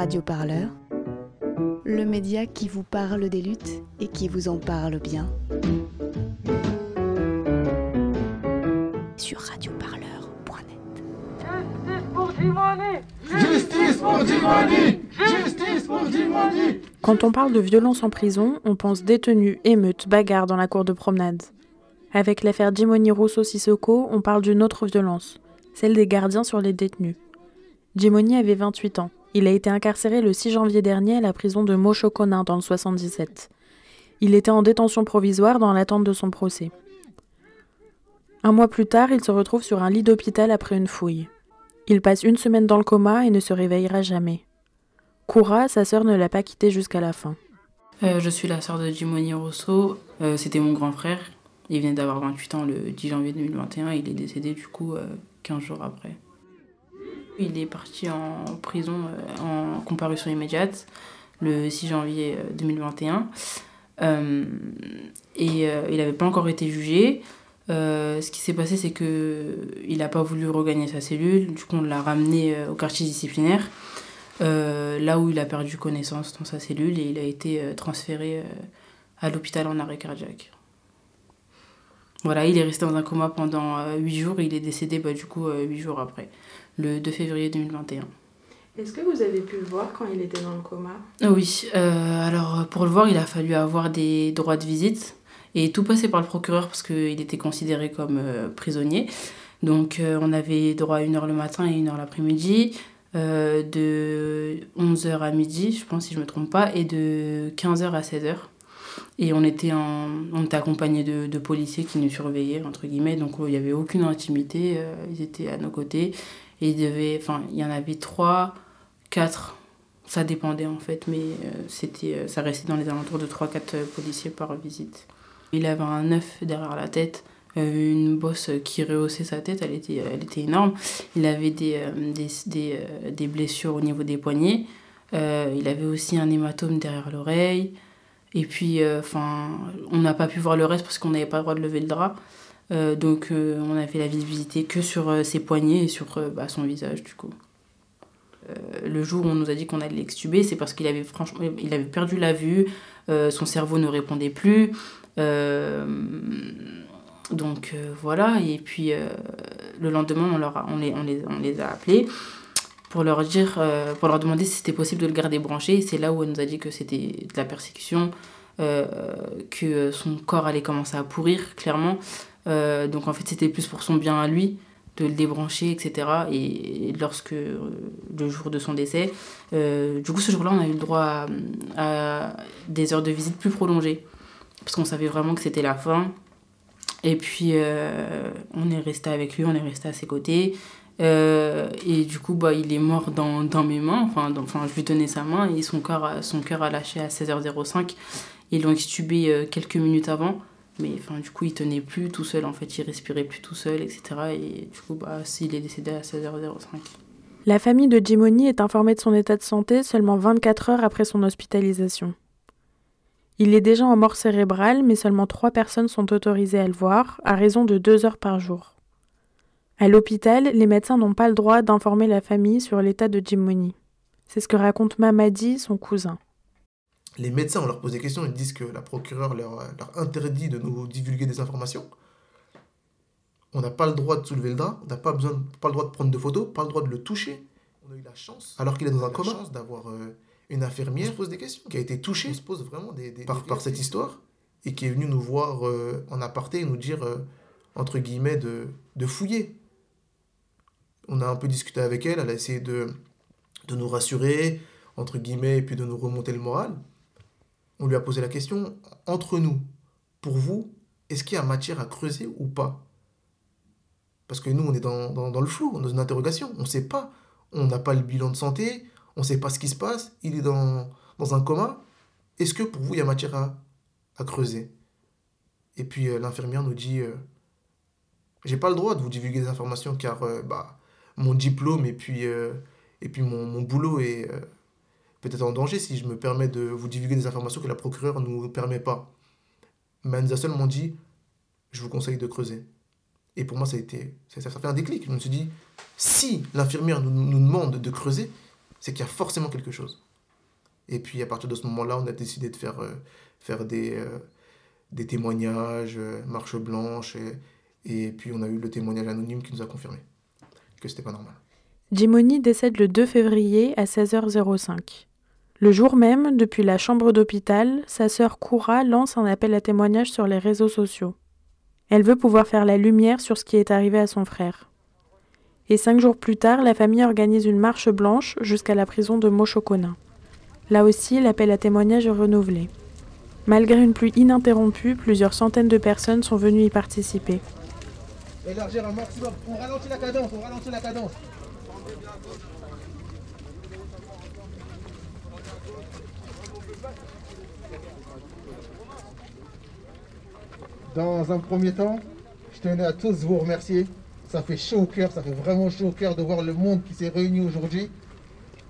Radio Parleur, le média qui vous parle des luttes et qui vous en parle bien. Sur radioparleur.net. Justice pour Dimoni Justice pour Dimoni Justice pour Dimoni Quand on parle de violence en prison, on pense détenus, émeutes, bagarres dans la cour de promenade. Avec l'affaire Jimoni Rousseau Sissoko, on parle d'une autre violence, celle des gardiens sur les détenus. Jimoni avait 28 ans. Il a été incarcéré le 6 janvier dernier à la prison de Mochokonin dans le 77. Il était en détention provisoire dans l'attente de son procès. Un mois plus tard, il se retrouve sur un lit d'hôpital après une fouille. Il passe une semaine dans le coma et ne se réveillera jamais. Koura, sa sœur, ne l'a pas quitté jusqu'à la fin. Euh, je suis la sœur de Jimoni Rousseau. Euh, C'était mon grand frère. Il vient d'avoir 28 ans le 10 janvier 2021. Il est décédé du coup euh, 15 jours après. Il est parti en prison euh, en comparution immédiate le 6 janvier euh, 2021. Euh, et euh, il n'avait pas encore été jugé. Ce qui s'est passé, c'est que il n'a pas voulu regagner sa cellule. Du coup, on l'a ramené au quartier disciplinaire, là où il a perdu connaissance dans sa cellule et il a été transféré à l'hôpital en arrêt cardiaque. Voilà, il est resté dans un coma pendant euh, 8 jours et il est décédé bah, du coup euh, 8 jours après, le 2 février 2021. Est-ce que vous avez pu le voir quand il était dans le coma? Oui, euh, alors pour le voir, il a fallu avoir des droits de visite et tout passer par le procureur parce qu'il était considéré comme euh, prisonnier. Donc euh, on avait droit à une heure le matin et une heure l'après-midi, euh, de 11h à midi, je pense si je ne me trompe pas, et de 15h à 16h. Et on était, en, on était accompagnés de, de policiers qui nous surveillaient, entre guillemets, donc il n'y avait aucune intimité, euh, ils étaient à nos côtés. Il, devait, enfin, il y en avait trois, quatre ça dépendait en fait, mais euh, c'était, euh, ça restait dans les alentours de 3-4 euh, policiers par visite. Il avait un œuf derrière la tête, une bosse qui rehaussait sa tête, elle était, elle était énorme. Il avait des, des, des, des blessures au niveau des poignets. Il avait aussi un hématome derrière l'oreille. Et puis, enfin, on n'a pas pu voir le reste parce qu'on n'avait pas le droit de lever le drap. Euh, donc, euh, on avait la visibilité que sur euh, ses poignets et sur bah, son visage, du coup. Le jour où on nous a dit qu'on allait l'extuber, c'est parce qu'il avait franchement, il avait perdu la vue, son cerveau ne répondait plus. Donc voilà, et puis le lendemain, on, leur a- on, les, on, les, a appelés pour leur dire, pour leur demander si c'était possible de le garder branché. C'est là où elle nous a dit que c'était de la persécution, que son corps allait commencer à pourrir, clairement. Euh, donc en fait, c'était plus pour son bien à lui de le débrancher, etc. Et lorsque, euh, le jour de son décès, euh, du coup, ce jour-là, on a eu le droit à, des heures de visite plus prolongées. Parce qu'on savait vraiment que c'était la fin. Et puis, on est resté avec lui, on est resté à ses côtés. Et du coup, bah, il est mort dans, dans mes mains. Enfin, enfin, je lui tenais sa main et son cœur son cœur a lâché à 16h05. Ils l'ont extubé quelques minutes avant. Mais enfin, du coup, il tenait plus tout seul. En fait, il respirait plus tout seul, etc. Et du coup, bah, il est décédé à 16h05. La famille de Jimoni est informée de son état de santé seulement 24 heures après son hospitalisation. Il est déjà en mort cérébrale, mais seulement trois personnes sont autorisées à le voir, à raison de deux heures par jour. À l'hôpital, les médecins n'ont pas le droit d'informer la famille sur l'état de Jimoni. C'est ce que raconte Mamadi, son cousin. Les médecins, on leur pose des questions, ils disent que la procureure leur, leur interdit de nous divulguer des informations. On n'a pas le droit de soulever le drap, on n'a pas, besoin, pas le droit de prendre de photos, pas le droit de le toucher. On a eu la chance, alors qu'il est dans un coma, d'avoir euh, une infirmière qui se pose des questions, qui a été touchée, on se pose vraiment des, des- par, par cette histoire, et qui est venue nous voir euh, en aparté et nous dire, euh, entre guillemets, de, de fouiller. On a un peu discuté avec elle, elle a essayé de, de nous rassurer, entre guillemets, et puis de nous remonter le moral. On lui a posé la question, entre nous, pour vous, est-ce qu'il y a matière à creuser ou pas? Parce que nous, on est dans, dans, le flou, dans une interrogation, on ne sait pas. On n'a pas le bilan de santé, on ne sait pas ce qui se passe, il est dans, dans un coma. Est-ce que pour vous, il y a matière à, à creuser? Et puis euh, l'infirmière nous dit, euh, j'ai pas le droit de vous divulguer des informations car euh, bah, mon diplôme et puis, euh, et puis mon, mon boulot est peut-être en danger si je me permets de vous divulguer des informations que la procureure ne nous permet pas. Mais elle nous a seulement dit, je vous conseille de creuser. Et pour moi, ça a été, ça, ça fait un déclic. Je me suis dit, si l'infirmière nous, nous demande de creuser, c'est qu'il y a forcément quelque chose. Et puis à partir de ce moment-là, on a décidé de faire, euh, faire des, euh, des témoignages, euh, marche blanche, et, et, puis on a eu le témoignage anonyme qui nous a confirmé que c'était pas normal. Jimoni décède le 2 février à 16h05. Le jour même, depuis la chambre d'hôpital, sa sœur Koura lance un appel à témoignage sur les réseaux sociaux. Elle veut pouvoir faire la lumière sur ce qui est arrivé à son frère. Et cinq jours plus tard, la famille organise une marche blanche jusqu'à la prison de Mochokona. Là aussi, l'appel à témoignage est renouvelé. Malgré une pluie ininterrompue, plusieurs centaines de personnes sont venues y participer. Élargir un. On ralentit la cadence, on ralentit la cadence. Dans un premier temps, je tenais à tous vous remercier. Ça fait chaud au cœur, ça fait vraiment chaud au cœur de voir le monde qui s'est réuni aujourd'hui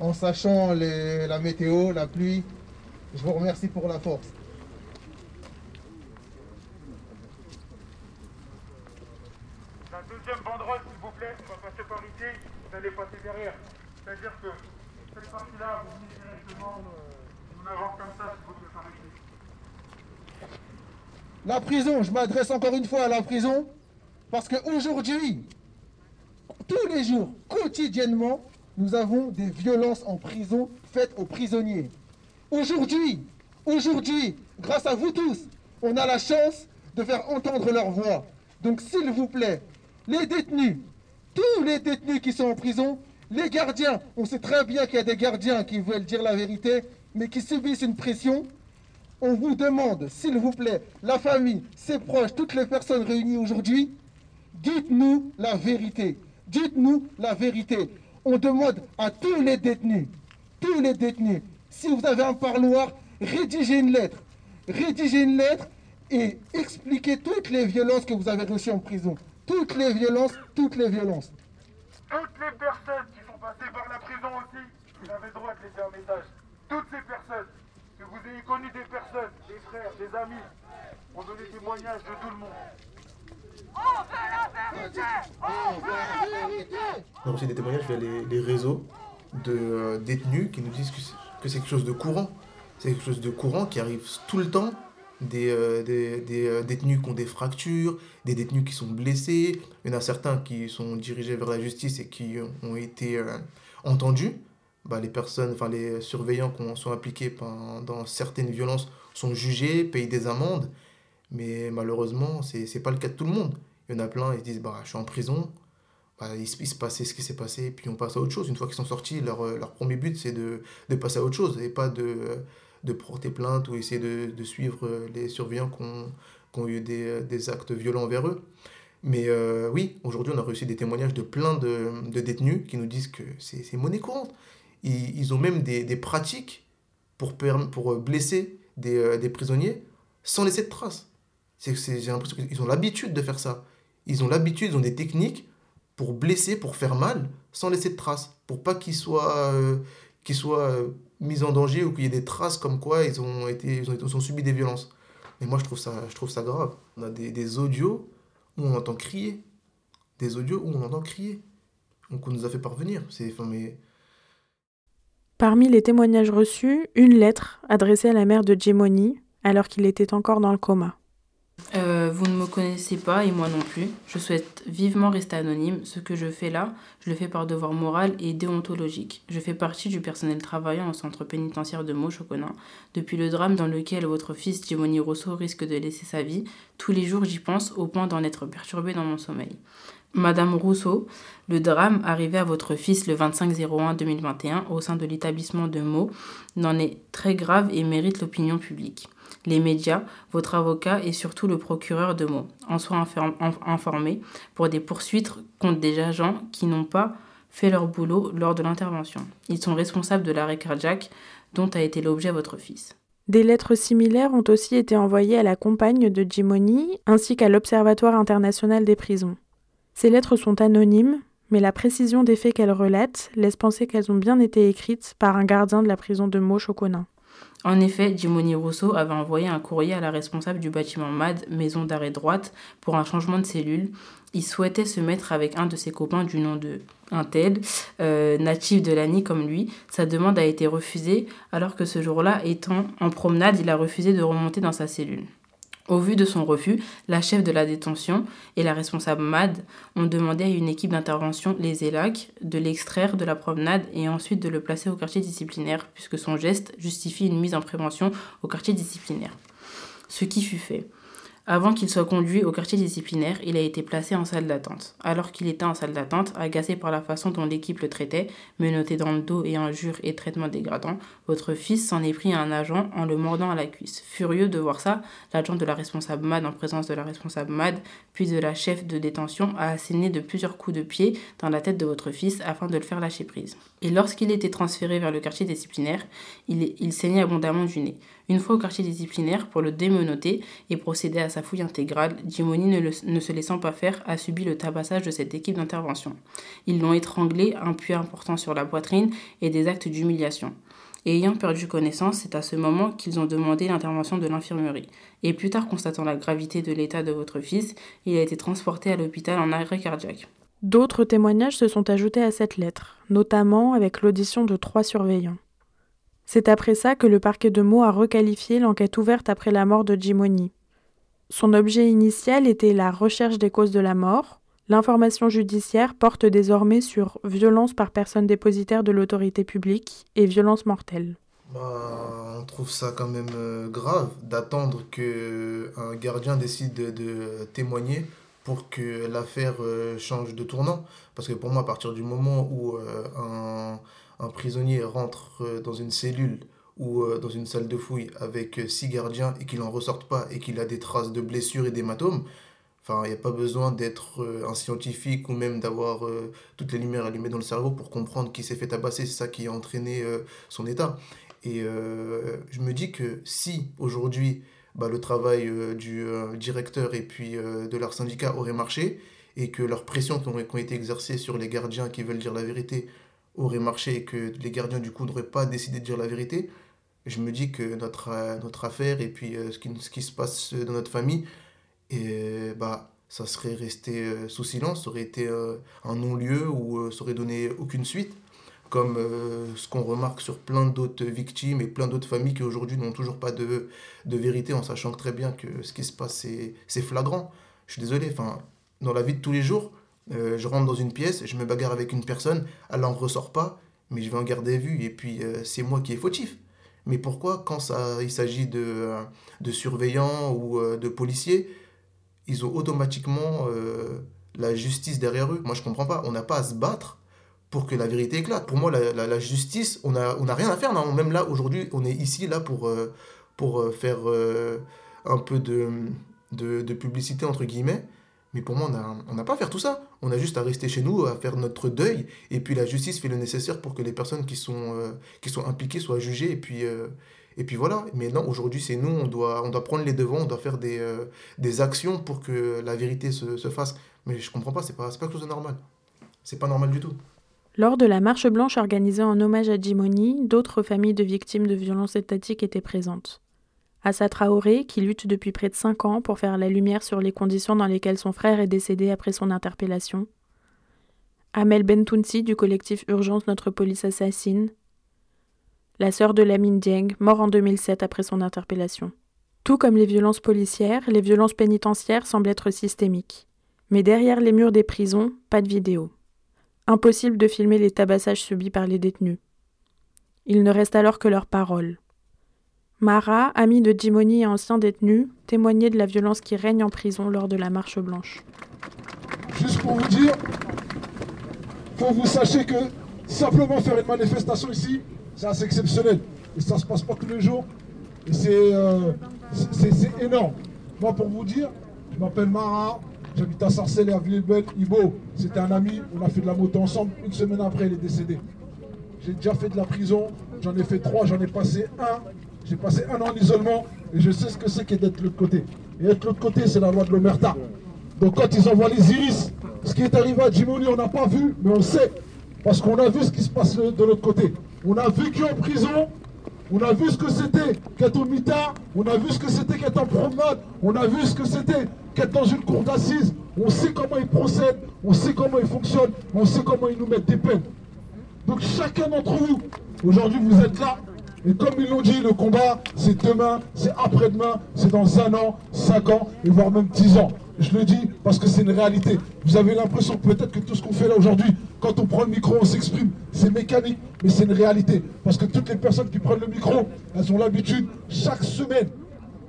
en sachant les, la météo, la pluie. Je vous remercie pour la force. La deuxième banderole, s'il vous plaît, on va passer par ici, vous allez passer derrière. C'est-à-dire que cette partie-là, vous venez directement, on avance comme ça, s'il vous plaît, par ici. La prison, je m'adresse encore une fois à la prison, parce qu'aujourd'hui, tous les jours, quotidiennement, nous avons des violences en prison faites aux prisonniers. Aujourd'hui, aujourd'hui, grâce à vous tous, on a la chance de faire entendre leur voix. Donc s'il vous plaît, les détenus, tous les détenus qui sont en prison, les gardiens, on sait très bien qu'il y a des gardiens qui veulent dire la vérité, mais qui subissent une pression. On vous demande, s'il vous plaît, la famille, ses proches, toutes les personnes réunies aujourd'hui, dites-nous la vérité. Dites-nous la vérité. On demande à tous les détenus, tous les détenus, si vous avez un parloir, rédigez une lettre. Rédigez une lettre et expliquez toutes les violences que vous avez reçues en prison. Toutes les violences, toutes les violences. Toutes les personnes qui sont passées par la prison aussi, vous avez le droit de laisser un message. Toutes ces personnes, ayez connu des personnes, des frères, des amis, ont donné témoignage de tout le monde. On veut la vérité On la vérité des témoignages via les, réseaux de euh, détenus qui nous disent que c'est- que c'est quelque chose de courant. C'est quelque chose de courant qui arrive tout le temps. Des, euh, euh, détenus qui ont des fractures, des détenus qui sont blessés. Il y en a certains qui sont dirigés vers la justice et qui ont été entendus. Bah, les personnes, enfin les surveillants qui ont- sont impliqués dans certaines violences sont jugés, payent des amendes. Mais malheureusement, c'est c'est pas le cas de tout le monde. Il y en a plein, ils se disent bah, Je suis en prison, bah, il, se, il passait ce qui s'est passé, et puis on passe à autre chose. Une fois qu'ils sont sortis, leur, leur premier but, c'est de, de passer à autre chose, et pas de, de porter plainte ou essayer de, de suivre les surveillants qui ont, eu des, des actes violents envers eux. Mais euh, oui, aujourd'hui, on a reçu des témoignages de plein de, de détenus qui nous disent que c'est monnaie courante. Ils, ont même des, pratiques pour, pour euh, blesser des, euh, des prisonniers sans laisser de traces. J'ai l'impression qu'ils ont l'habitude de faire ça. Ils ont l'habitude, ils ont des techniques pour blesser, pour faire mal, sans laisser de traces, pour pas qu'ils soient, euh, qu'ils soient mis en danger ou qu'il y ait des traces comme quoi ils ont, été, ils ont, subi des violences. Mais moi, je trouve ça, je trouve ça grave. On a des, audios où on entend crier. Des audios où on entend crier. Donc, on nous a fait parvenir. C'est, mais... Parmi les témoignages reçus, une lettre adressée à la mère de Jimoni alors qu'il était encore dans le coma. Euh, vous ne me connaissez pas et moi non plus. Je souhaite vivement rester anonyme. Ce que je fais là, je le fais par devoir moral et déontologique. Je fais partie du personnel travaillant au centre pénitentiaire de Mochokona. Depuis le drame dans lequel votre fils Jimoni Rosso risque de laisser sa vie, tous les jours j'y pense au point d'en être perturbé dans mon sommeil. Madame Rousseau, le drame arrivé à votre fils le 25-01-2021 au sein de l'établissement de Meaux n'en est très grave et mérite l'opinion publique les médias, votre avocat et surtout le procureur de Meaux en soient informés pour des poursuites contre des agents qui n'ont pas fait leur boulot lors de l'intervention. Ils sont responsables de l'arrêt cardiaque dont a été l'objet votre fils. Des lettres similaires ont aussi été envoyées à la compagne de Jimoni ainsi qu'à l'Observatoire international des prisons. Ces lettres sont anonymes, mais la précision des faits qu'elles relatent laisse penser qu'elles ont bien été écrites par un gardien de la prison de Mochokona. En effet, Jimoni Rousseau avait envoyé un courrier à la responsable du bâtiment MAD, maison d'arrêt droite, pour un changement de cellule. Il souhaitait se mettre avec un de ses copains du nom de un tel, euh, natif de l'ANI comme lui. Sa demande a été refusée, alors que ce jour-là, étant en promenade, il a refusé de remonter dans sa cellule. Au vu de son refus, la chef de la détention et la responsable MAD ont demandé à une équipe d'intervention, les ELAC, de l'extraire de la promenade et ensuite de le placer au quartier disciplinaire, puisque son geste justifie une mise en prévention au quartier disciplinaire. Ce qui fut fait. Avant qu'il soit conduit au quartier disciplinaire, il a été placé en salle d'attente. Alors qu'il était en salle d'attente, agacé par la façon dont l'équipe le traitait, menotté dans le dos et injures et traitements dégradants, votre fils s'en est pris à un agent en le mordant à la cuisse. Furieux de voir ça, l'agent de la responsable MAD en présence de la responsable MAD, puis de la chef de détention, a asséné de plusieurs coups de pied dans la tête de votre fils afin de le faire lâcher prise. Et lorsqu'il était transféré vers le quartier disciplinaire, il, saignait abondamment du nez. Une fois au quartier disciplinaire pour le démenoter et procéder à sa fouille intégrale, Jimoni, ne, se laissant pas faire, a subi le tabassage de cette équipe d'intervention. Ils l'ont étranglé, un puits important sur la poitrine et des actes d'humiliation. Et ayant perdu connaissance, c'est à ce moment qu'ils ont demandé l'intervention de l'infirmerie. Et plus tard, constatant la gravité de l'état de votre fils, il a été transporté à l'hôpital en arrêt cardiaque. D'autres témoignages se sont ajoutés à cette lettre, notamment avec l'audition de trois surveillants. C'est après ça que le parquet de Meaux a requalifié l'enquête ouverte après la mort de Jimoni. Son objet initial était la recherche des causes de la mort. L'information judiciaire porte désormais sur violence par personne dépositaire de l'autorité publique et violence mortelle. Bah, on trouve ça quand même euh, grave d'attendre qu'un gardien décide de, témoigner pour que l'affaire euh, change de tournant. Parce que pour moi, à partir du moment où euh, un, prisonnier rentre euh, dans une cellule ou dans une salle de fouille avec six gardiens et qu'il n'en ressorte pas et qu'il a des traces de blessures et d'hématomes, enfin, il n'y a pas besoin d'être un scientifique ou même d'avoir toutes les lumières allumées dans le cerveau pour comprendre qu'il s'est fait tabasser. C'est ça qui a entraîné son état. Et je me dis que si aujourd'hui bah, le travail du directeur et puis de leur syndicat aurait marché et que leurs pressions qui ont été exercées sur les gardiens qui veulent dire la vérité aurait marché et que les gardiens du coup n'auraient pas décidé de dire la vérité, je me dis que notre, euh, notre affaire et puis euh, ce, qui, ce qui se passe dans notre famille, et, bah, ça serait resté euh, sous silence, ça aurait été un non-lieu ou ça aurait donné aucune suite, comme ce qu'on remarque sur plein d'autres victimes et plein d'autres familles qui aujourd'hui n'ont toujours pas de, de vérité en sachant très bien que ce qui se passe c'est flagrant. Je suis désolé, enfin, dans la vie de tous les jours, euh, je rentre dans une pièce, je me bagarre avec une personne, elle n'en ressort pas, mais je vais en garder vue et puis euh, c'est moi qui est fautif. Mais pourquoi, quand ça, il s'agit de, euh, de surveillants ou de policiers, ils ont automatiquement la justice derrière eux? Moi, je comprends pas. On n'a pas à se battre pour que la vérité éclate. Pour moi, la, la, justice, on n'a on a rien à faire. Non Même là, aujourd'hui, on est ici là pour, pour faire un peu de, de, de publicité, entre guillemets. Mais pour moi, on n'a pas à faire tout ça. On a juste à rester chez nous, à faire notre deuil. Et puis la justice fait le nécessaire pour que les personnes qui sont, euh, qui sont impliquées soient jugées. Et puis, euh, et puis voilà. Mais non, aujourd'hui, c'est nous. On doit, on doit prendre les devants. On doit faire des, euh, des actions pour que la vérité se, se fasse. Mais je comprends pas. C'est pas, pas quelque chose de normal. C'est pas normal du tout. Lors de la marche blanche organisée en hommage à Jimoni, d'autres familles de victimes de violences étatiques étaient présentes. Assa Traoré, qui lutte depuis près de cinq ans pour faire la lumière sur les conditions dans lesquelles son frère est décédé après son interpellation. Amel Bentounsi du collectif Urgence Notre Police Assassine. La sœur de Lamine Dieng, mort en 2007 après son interpellation. Tout comme les violences policières, les violences pénitentiaires semblent être systémiques. Mais derrière les murs des prisons, pas de vidéo. Impossible de filmer les tabassages subis par les détenus. Il ne reste alors que leurs paroles. Mara, amie de Jimoni et ancien détenu, témoignait de la violence qui règne en prison lors de la marche blanche. Juste pour vous dire, faut que vous sachiez que simplement faire une manifestation ici, c'est assez exceptionnel. Et ça se passe pas tous les jours. Et euh, c'est énorme. Moi, pour vous dire, je m'appelle Mara, j'habite à Sarcelles à Villebelle, Ibo. C'était un ami, on a fait de la moto ensemble. Une semaine après, il est décédé. J'ai déjà fait de la prison, j'en ai fait trois, j'en ai passé un j'ai passé un an d'isolement et je sais ce que c'est que d'être de l'autre côté. Et être de l'autre côté, c'est la loi de l'Omerta. Donc quand ils envoient les iris, ce qui est arrivé à Jimoni, on n'a pas vu, mais on sait. Parce qu'on a vu ce qui se passe de l'autre côté. On a vécu en prison On a vu ce que c'était qu'être au mitard, on a vu ce que c'était qu'être en promenade, on a vu ce que c'était qu'être dans une cour d'assises. On sait comment ils procèdent, on sait comment ils fonctionnent, on sait comment ils nous mettent des peines. Donc chacun d'entre vous, aujourd'hui vous êtes là, et comme ils l'ont dit, le combat, c'est demain, c'est après-demain, c'est dans un an, cinq ans, et voire même dix ans. Je le dis parce que c'est une réalité. Vous avez l'impression peut-être que tout ce qu'on fait là aujourd'hui, quand on prend le micro, on s'exprime, c'est mécanique, mais c'est une réalité. Parce que toutes les personnes qui prennent le micro, elles ont l'habitude, chaque semaine,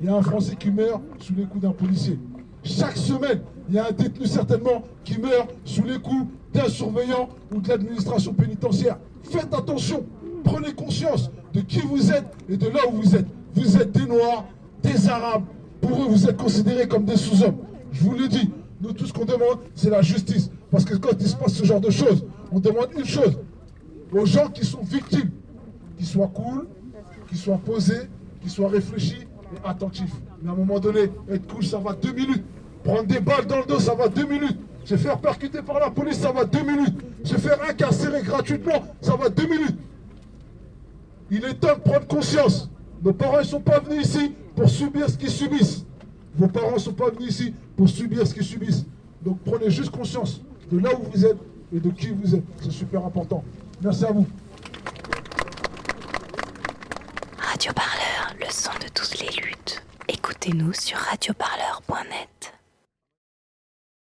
il y a un Français qui meurt sous les coups d'un policier. Chaque semaine, il y a un détenu certainement qui meurt sous les coups d'un surveillant ou de l'administration pénitentiaire. Faites attention, prenez conscience de qui vous êtes et de là où vous êtes. Vous êtes des Noirs, des Arabes. Pour eux, vous êtes considérés comme des sous-hommes. Je vous le dis, nous, tout ce qu'on demande, c'est la justice. Parce que quand il se passe ce genre de choses, on demande une chose aux gens qui sont victimes, qu'ils soient cool, qu'ils soient posés, qu'ils soient réfléchis et attentifs. Mais à un moment donné, être cool, ça va deux minutes. Prendre des balles dans le dos, ça va deux minutes. Se faire percuter par la police, ça va deux minutes. Se faire incarcérer gratuitement, ça va deux minutes. Il est temps de prendre conscience. Nos parents ne sont pas venus ici pour subir ce qu'ils subissent. Vos parents ne sont pas venus ici pour subir ce qu'ils subissent. Donc prenez juste conscience de là où vous êtes et de qui vous êtes. C'est super important. Merci à vous. Radio Parleur, le son de toutes les luttes. Écoutez-nous sur radioparleur.net.